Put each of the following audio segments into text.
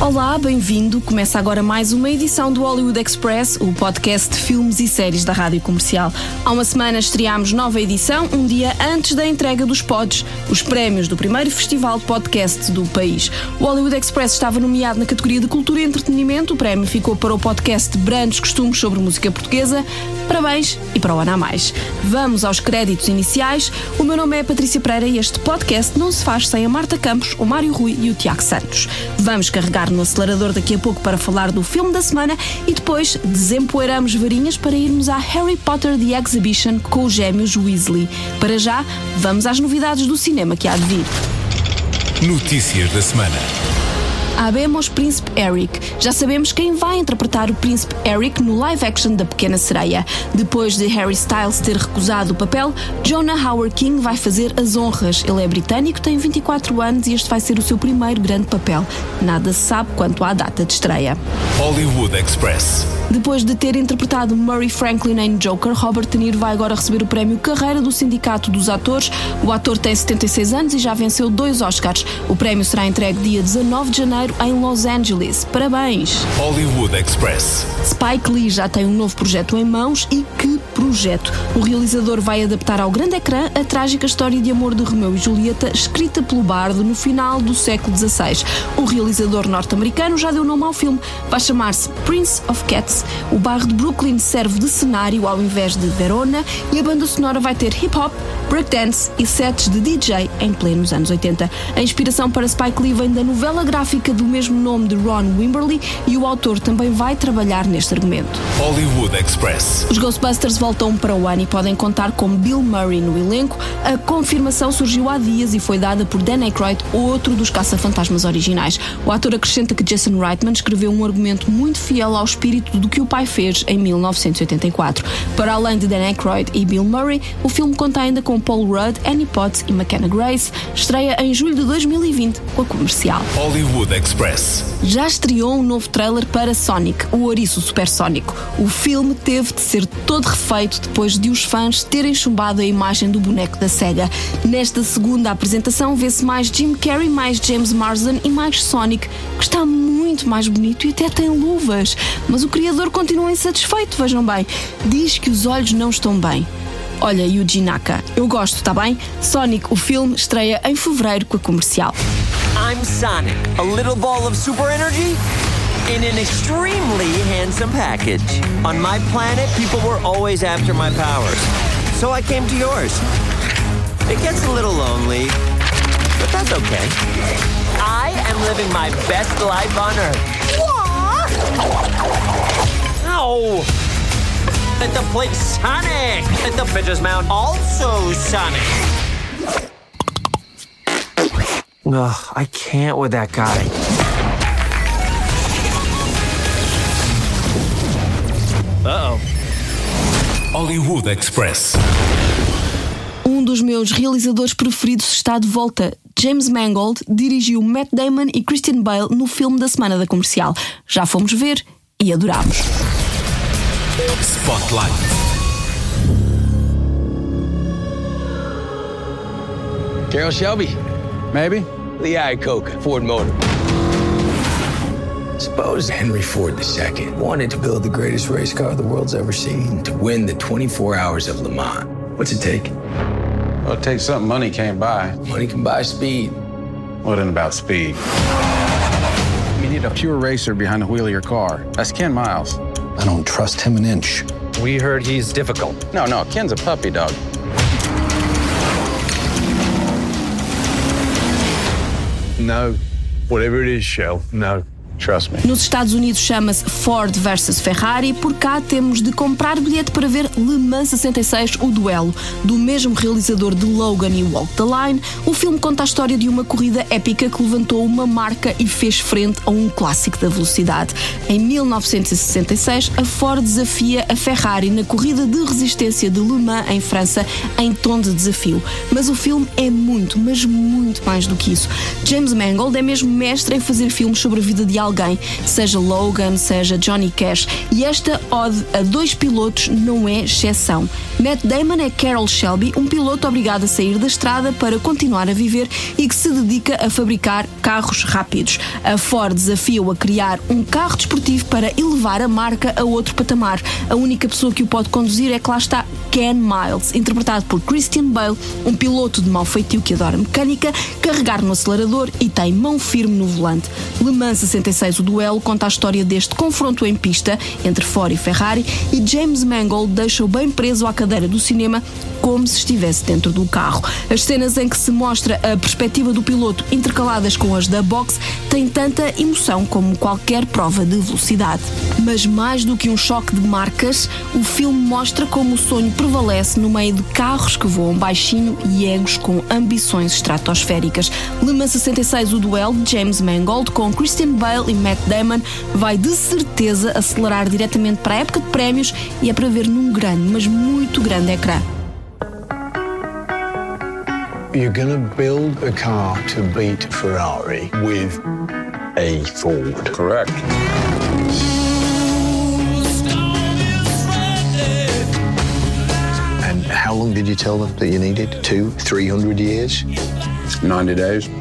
Olá, bem-vindo. Começa agora mais uma edição do Hollywood Express, o podcast de filmes e séries da Rádio Comercial. Há uma semana estreámos nova edição, um dia antes da entrega dos pods, os prémios do primeiro festival de podcast do país. O Hollywood Express estava nomeado na categoria de Cultura e Entretenimento, o prémio ficou para o podcast Brandos Costumes sobre Música Portuguesa. Parabéns e para o ano a mais. Vamos aos créditos iniciais. O meu nome é Patrícia Pereira e este podcast não se faz sem a Marta Campos, o Mário Rui e o Tiago Santos. Vamos carregar no acelerador daqui a pouco para falar do filme da semana e depois desempoeiramos varinhas para irmos à Harry Potter The Exhibition com os gêmeos Weasley. Para já, vamos às novidades do cinema que há de vir. Notícias da semana. Habemos Príncipe Eric. Já sabemos quem vai interpretar o Príncipe Eric no live action da Pequena Sereia. Depois de Harry Styles ter recusado o papel, Jonah Howard King vai fazer as honras. Ele é britânico, tem 24 anos e este vai ser o seu primeiro grande papel. Nada se sabe quanto à data de estreia. Hollywood Express. Depois de ter interpretado Murray Franklin em Joker, Robert De Niro vai agora receber o prémio Carreira do Sindicato dos Atores. O ator tem 76 anos e já venceu dois Oscars. O prémio será entregue dia 19 de janeiro em Los Angeles. Parabéns! Hollywood Express. Spike Lee já tem um novo projeto em mãos e que projeto! O realizador vai adaptar ao grande ecrã a trágica história de amor de Romeu e Julieta, escrita pelo Bardo no final do século XVI. O realizador norte-americano já deu nome ao filme. Vai chamar-se Prince of Cats. O bairro de Brooklyn serve de cenário ao invés de Verona e a banda sonora vai ter hip-hop, breakdance e sets de DJ em plenos anos 80. A inspiração para Spike Lee vem da novela gráfica do mesmo nome de Ron Wimberly e o autor também vai trabalhar neste argumento. Hollywood Express. Os Ghostbusters voltam para o ano e podem contar com Bill Murray no elenco. A confirmação surgiu há dias e foi dada por Dan Aykroyd, outro dos caça-fantasmas originais. O ator acrescenta que Jason Reitman escreveu um argumento muito fiel ao espírito do que o pai fez em 1984. Para além de Dan Aykroyd e Bill Murray, o filme conta ainda com Paul Rudd, Annie Potts e McKenna Grace. Estreia em julho de 2020 com a comercial. Hollywood Express. Já estreou um novo trailer para Sonic, o ouriço supersónico. O filme teve de ser todo refeito depois de os fãs terem chumbado a imagem do boneco da SEGA. Nesta segunda apresentação vê-se mais Jim Carrey, mais James Marsden e mais Sonic, que está muito mais bonito e até tem luvas. Mas o criador continua insatisfeito, vejam bem. Diz que os olhos não estão bem. Olha, Yuji Naka, eu gosto, tá bem? Sonic, o filme, estreia em fevereiro com a comercial. I'm Sonic, a little ball of super energy in an extremely handsome package. On my planet, people were always after my powers. So I came to yours. It gets a little lonely, but that's okay. I am living my best life on Earth. Ow! At the place Sonic! At the Bitches Mount also Sonic! Ugh, I can't with that guy. Uh-oh. Hollywood Express. Um dos meus realizadores preferidos está de volta. James Mangold dirigiu Matt Damon e Christian Bale no filme da semana da comercial. Já fomos ver e adorámos. Spotlight. Carol Shelby. Maybe. Lee Iacocca, Ford Motor. Suppose Henry Ford II wanted to build the greatest race car the world's ever seen to win the 24 hours of Le Mans. What's it take? Well, it takes something money can't buy. Money can buy speed. What in about speed? You need a pure racer behind the wheel of your car. That's Ken Miles. I don't trust him an inch. We heard he's difficult. No, no, Ken's a puppy dog. No. Whatever it is, Shell, no. Nos Estados Unidos chama-se Ford versus Ferrari, por cá temos de comprar bilhete para ver Le Mans 66, o duelo. Do mesmo realizador de Logan e Walk the Line, o filme conta a história de uma corrida épica que levantou uma marca e fez frente a um clássico da velocidade. Em 1966, a Ford desafia a Ferrari na corrida de resistência de Le Mans em França em tom de desafio. Mas o filme é muito, mas muito mais do que isso. James Mangold é mesmo mestre em fazer filmes sobre a vida de alguém, seja Logan, seja Johnny Cash, e esta ode a dois pilotos não é exceção. Matt Damon é Carol Shelby, um piloto obrigado a sair da estrada para continuar a viver e que se dedica a fabricar carros rápidos. A Ford desafia-o a criar um carro desportivo para elevar a marca a outro patamar. A única pessoa que o pode conduzir é que lá está Ken Miles, interpretado por Christian Bale, um piloto de mau feitio que adora mecânica, carregar no acelerador e tem mão firme no volante. Le Mans 66, o duelo, conta a história deste confronto em pista entre Ford e Ferrari e James Mangold deixa-o bem preso à cadeira do cinema como se estivesse dentro do carro. As cenas em que se mostra a perspectiva do piloto intercaladas com as da box têm tanta emoção como qualquer prova de velocidade. Mas mais do que um choque de marcas, o filme mostra como o sonho prevalece no meio de carros que voam baixinho e egos com ambições estratosféricas. Le Mans 66, o duelo de James Mangold com Christian Bale e Matt Damon vai de certeza acelerar diretamente para a época de prémios e é para ver num grande, mas muito grande ecrã. You're gonna build a car to beat Ferrari with a Ford. Correct. How long did you tell them that you needed? Two, three hundred years? 90 days.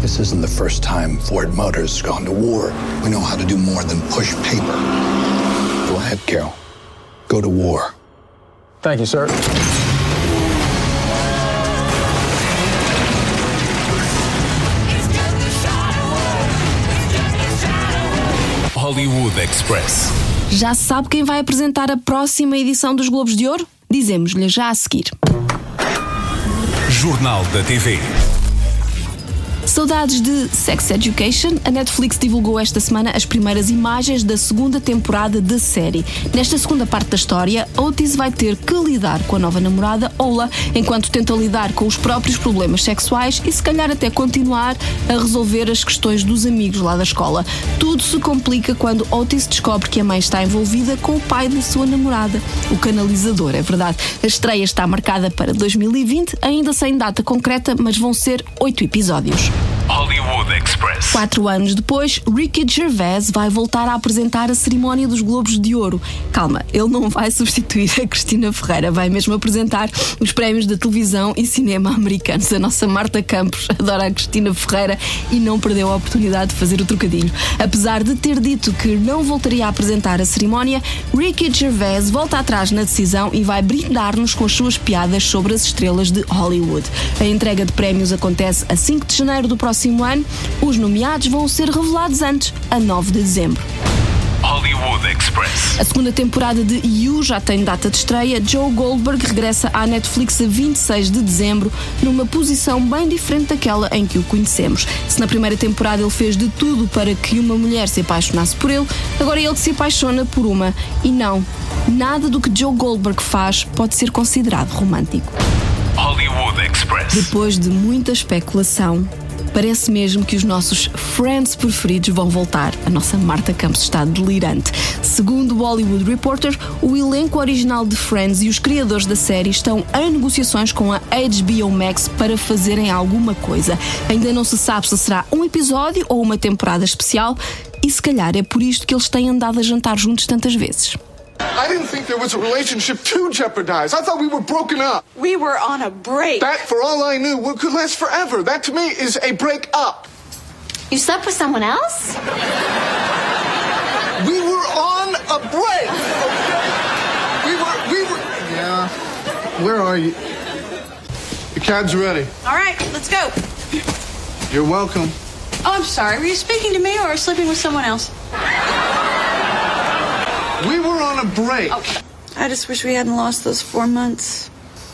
This isn't the first time Ford Motors has gone to war. We know how to do more than push paper. Go ahead, Carol. Go to war. Thank you, sir. Express. Já sabe quem vai apresentar a próxima edição dos Globos de Ouro? Dizemos-lhe já a seguir. Jornal da TV. Saudades de Sex Education, a Netflix divulgou esta semana as primeiras imagens da segunda temporada da série. Nesta segunda parte da história, Otis vai ter que lidar com a nova namorada, Ola, enquanto tenta lidar com os próprios problemas sexuais e se calhar até continuar a resolver as questões dos amigos lá da escola. Tudo se complica quando Otis descobre que a mãe está envolvida com o pai da sua namorada, o canalizador, é verdade. A estreia está marcada para 2020, ainda sem data concreta, mas vão ser oito episódios. Hollywood Express. Quatro anos depois, Ricky Gervais vai voltar a apresentar a cerimónia dos Globos de Ouro. Calma, ele não vai substituir a Cristina Ferreira, vai mesmo apresentar os prémios da televisão e cinema americanos. A nossa Marta Campos adora a Cristina Ferreira e não perdeu a oportunidade de fazer o trocadilho. Apesar de ter dito que não voltaria a apresentar a cerimónia, Ricky Gervais volta atrás na decisão e vai brindar-nos com as suas piadas sobre as estrelas de Hollywood. A entrega de prémios acontece a 5 de janeiro do próximo ano. Os nomeados vão ser revelados antes, a 9 de dezembro. Hollywood Express. A segunda temporada de You já tem data de estreia. Joe Goldberg regressa à Netflix a 26 de dezembro, numa posição bem diferente daquela em que o conhecemos. Se na primeira temporada ele fez de tudo para que uma mulher se apaixonasse por ele, agora ele se apaixona por uma. E não, nada do que Joe Goldberg faz pode ser considerado romântico. Hollywood Express. Depois de muita especulação, parece mesmo que os nossos Friends preferidos vão voltar. A nossa Marta Campos está delirante. Segundo o Hollywood Reporter, o elenco original de Friends e os criadores da série estão em negociações com a HBO Max para fazerem alguma coisa. Ainda não se sabe se será um episódio ou uma temporada especial, e se calhar é por isto que eles têm andado a jantar juntos tantas vezes. I didn't think there was a relationship to jeopardize. I thought we were broken up. We were on a break. That, for all I knew, would- could last forever. That to me is a break up. You slept with someone else? We were on a break. Okay? We were. We were. Yeah. Where are you? The cab's ready. All right, let's go. You're welcome. Oh, I'm sorry. Were you speaking to me or sleeping with someone else? We were on a break. I just wish we hadn't lost those four months.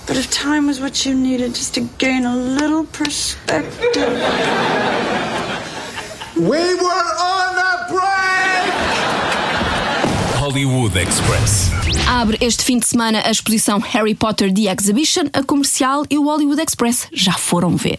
But if time was what you needed just to gain a little perspective. We were on a break. Hollywood Express. Abre este fim de semana a exposição Harry Potter The Exhibition, a comercial e o Hollywood Express já foram ver.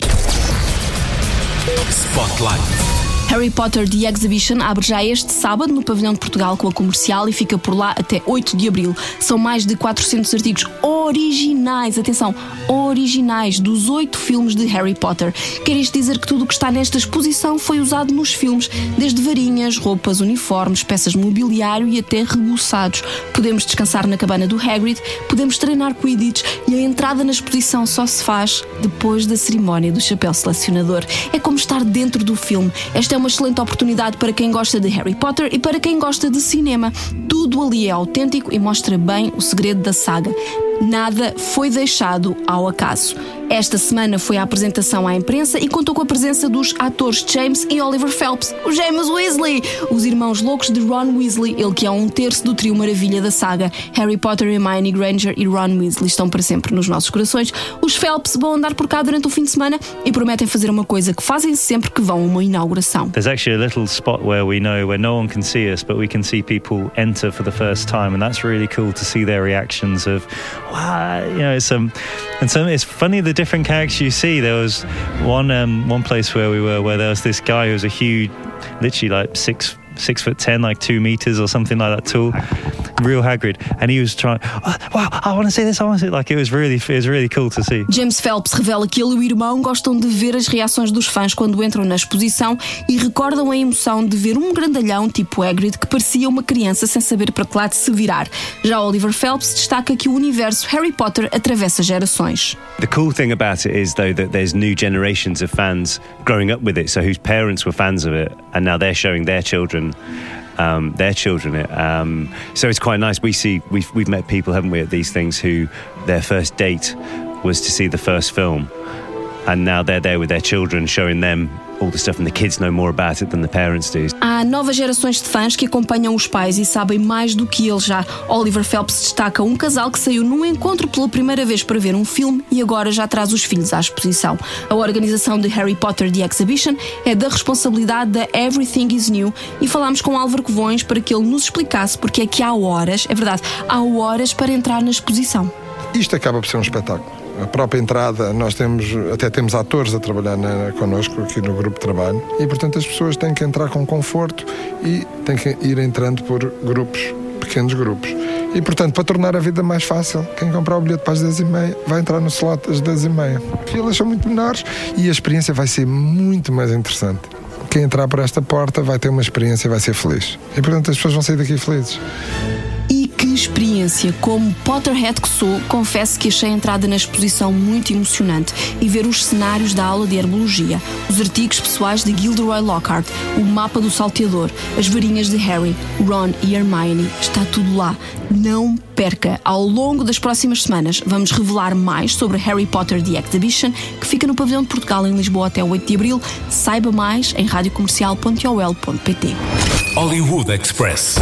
Spotlight. Harry Potter The Exhibition abre já este sábado no Pavilhão de Portugal com a comercial e fica por lá até 8 de abril. São mais de 400 artigos originais, atenção, originais dos oito filmes de Harry Potter. Quer isto dizer que tudo o que está nesta exposição foi usado nos filmes, desde varinhas, roupas, uniformes, peças de mobiliário e até rebuçados. Podemos descansar na cabana do Hagrid, podemos treinar Quidditch e a entrada na exposição só se faz depois da cerimónia do chapéu selecionador. É como estar dentro do filme. Esta é uma excelente oportunidade para quem gosta de Harry Potter e para quem gosta de cinema. Tudo ali é autêntico e mostra bem o segredo da saga. Nada foi deixado ao acaso. Esta semana foi a apresentação à imprensa e contou com a presença dos atores James e Oliver Phelps, os James Weasley, os irmãos loucos de Ron Weasley, ele que é um terço do trio maravilha da saga. Harry Potter, Hermione Granger e Ron Weasley estão para sempre nos nossos corações. Os Phelps vão andar por cá durante o fim de semana e prometem fazer uma coisa que fazem sempre que vão a uma inauguração. There's actually a little spot where we know where no one can see us, but we can see people enter for the first time, and that's really cool to see their reactions of, you know, it's um, and so it's funny the different characters you see. There was one um, one place where we were where there was this guy who was a huge, literally like six six foot ten, like two meters or something like that tall, real Hagrid, and he was trying. Oh, wow, I want to see this. I want to see. Like it was really, it was really cool to see. James Phelps revela que ele e o irmão gostam de ver as reações dos fãs quando entram na exposição e recordam a emoção de ver um grandalhão tipo Hagrid que parecia uma criança sem saber para que lado se virar. Já Oliver Phelps destaca que o universo Harry Potter atravessa gerações. The cool thing about it is though that there's new generations of fans growing up with it, so whose parents were fans of it, and now they're showing their children um, their children. Um, so it's quite nice. We see we've we've met people, haven't we, at these things who their first date was to see the first film, and now they're there with their children, showing them all the stuff, and the kids know more about it than the parents do. Há novas gerações de fãs que acompanham os pais e sabem mais do que eles já. Oliver Phelps destaca um casal que saiu num encontro pela primeira vez para ver um filme e agora já traz os filhos à exposição. A organização de Harry Potter The Exhibition é da responsabilidade da Everything is New e falámos com Álvaro Covões para que ele nos explicasse porque é que há horas, é verdade, há horas para entrar na exposição. Isto acaba por ser um espetáculo. A própria entrada, nós temos, até temos atores a trabalhar na, connosco aqui no grupo de trabalho e, portanto, as pessoas têm que entrar com conforto e têm que ir entrando por grupos, pequenos grupos. E, portanto, para tornar a vida mais fácil, quem comprar o bilhete para as 10h30 vai entrar no slot às 10h30. Filas são muito menores e a experiência vai ser muito mais interessante. Quem entrar por esta porta vai ter uma experiência e vai ser feliz. E, portanto, as pessoas vão sair daqui felizes. Experiência! Como Potterhead que sou, confesso que achei a entrada na exposição muito emocionante e ver os cenários da aula de herbologia, os artigos pessoais de Gilderoy Lockhart, o mapa do salteador, as varinhas de Harry, Ron e Hermione, está tudo lá. Não perca! Ao longo das próximas semanas vamos revelar mais sobre Harry Potter The Exhibition, que fica no Pavilhão de Portugal em Lisboa até 8 de Abril. Saiba mais em radiocomercial.ol.pt Hollywood Express.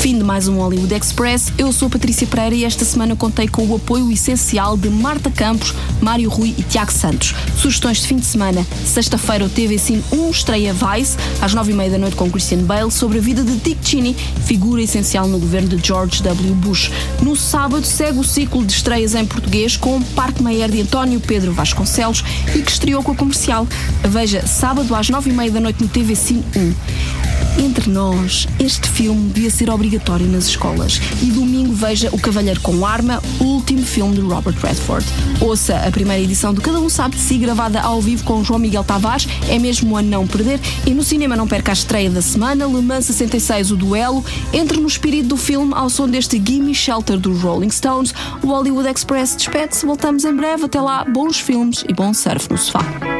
Fim de mais um Hollywood Express. Eu sou Patrícia Pereira e esta semana contei com o apoio essencial de Marta Campos, Mário Rui e Tiago Santos. Sugestões de fim de semana. Sexta-feira o TV Cine 1 estreia Vice, às nove e meia da noite com Christian Bale, sobre a vida de Dick Cheney, figura essencial no governo de George W. Bush. No sábado segue o ciclo de estreias em português com Parque Meyer de António Pedro Vasconcelos e que estreou com a comercial. Veja sábado às nove e meia da noite no TV Cine 1. Entre nós, este filme devia ser obrigatório nas escolas. E domingo veja O Cavalheiro com Arma, o último filme de Robert Redford. Ouça a primeira edição de Cada Um Sabe de Si, gravada ao vivo com João Miguel Tavares, é mesmo a não perder. E no cinema não perca a estreia da semana, Le Mans 66, o duelo. Entre no espírito do filme ao som deste Gimme Shelter dos Rolling Stones. O Hollywood Express despede-se, voltamos em breve. Até lá, bons filmes e bom surf no sofá.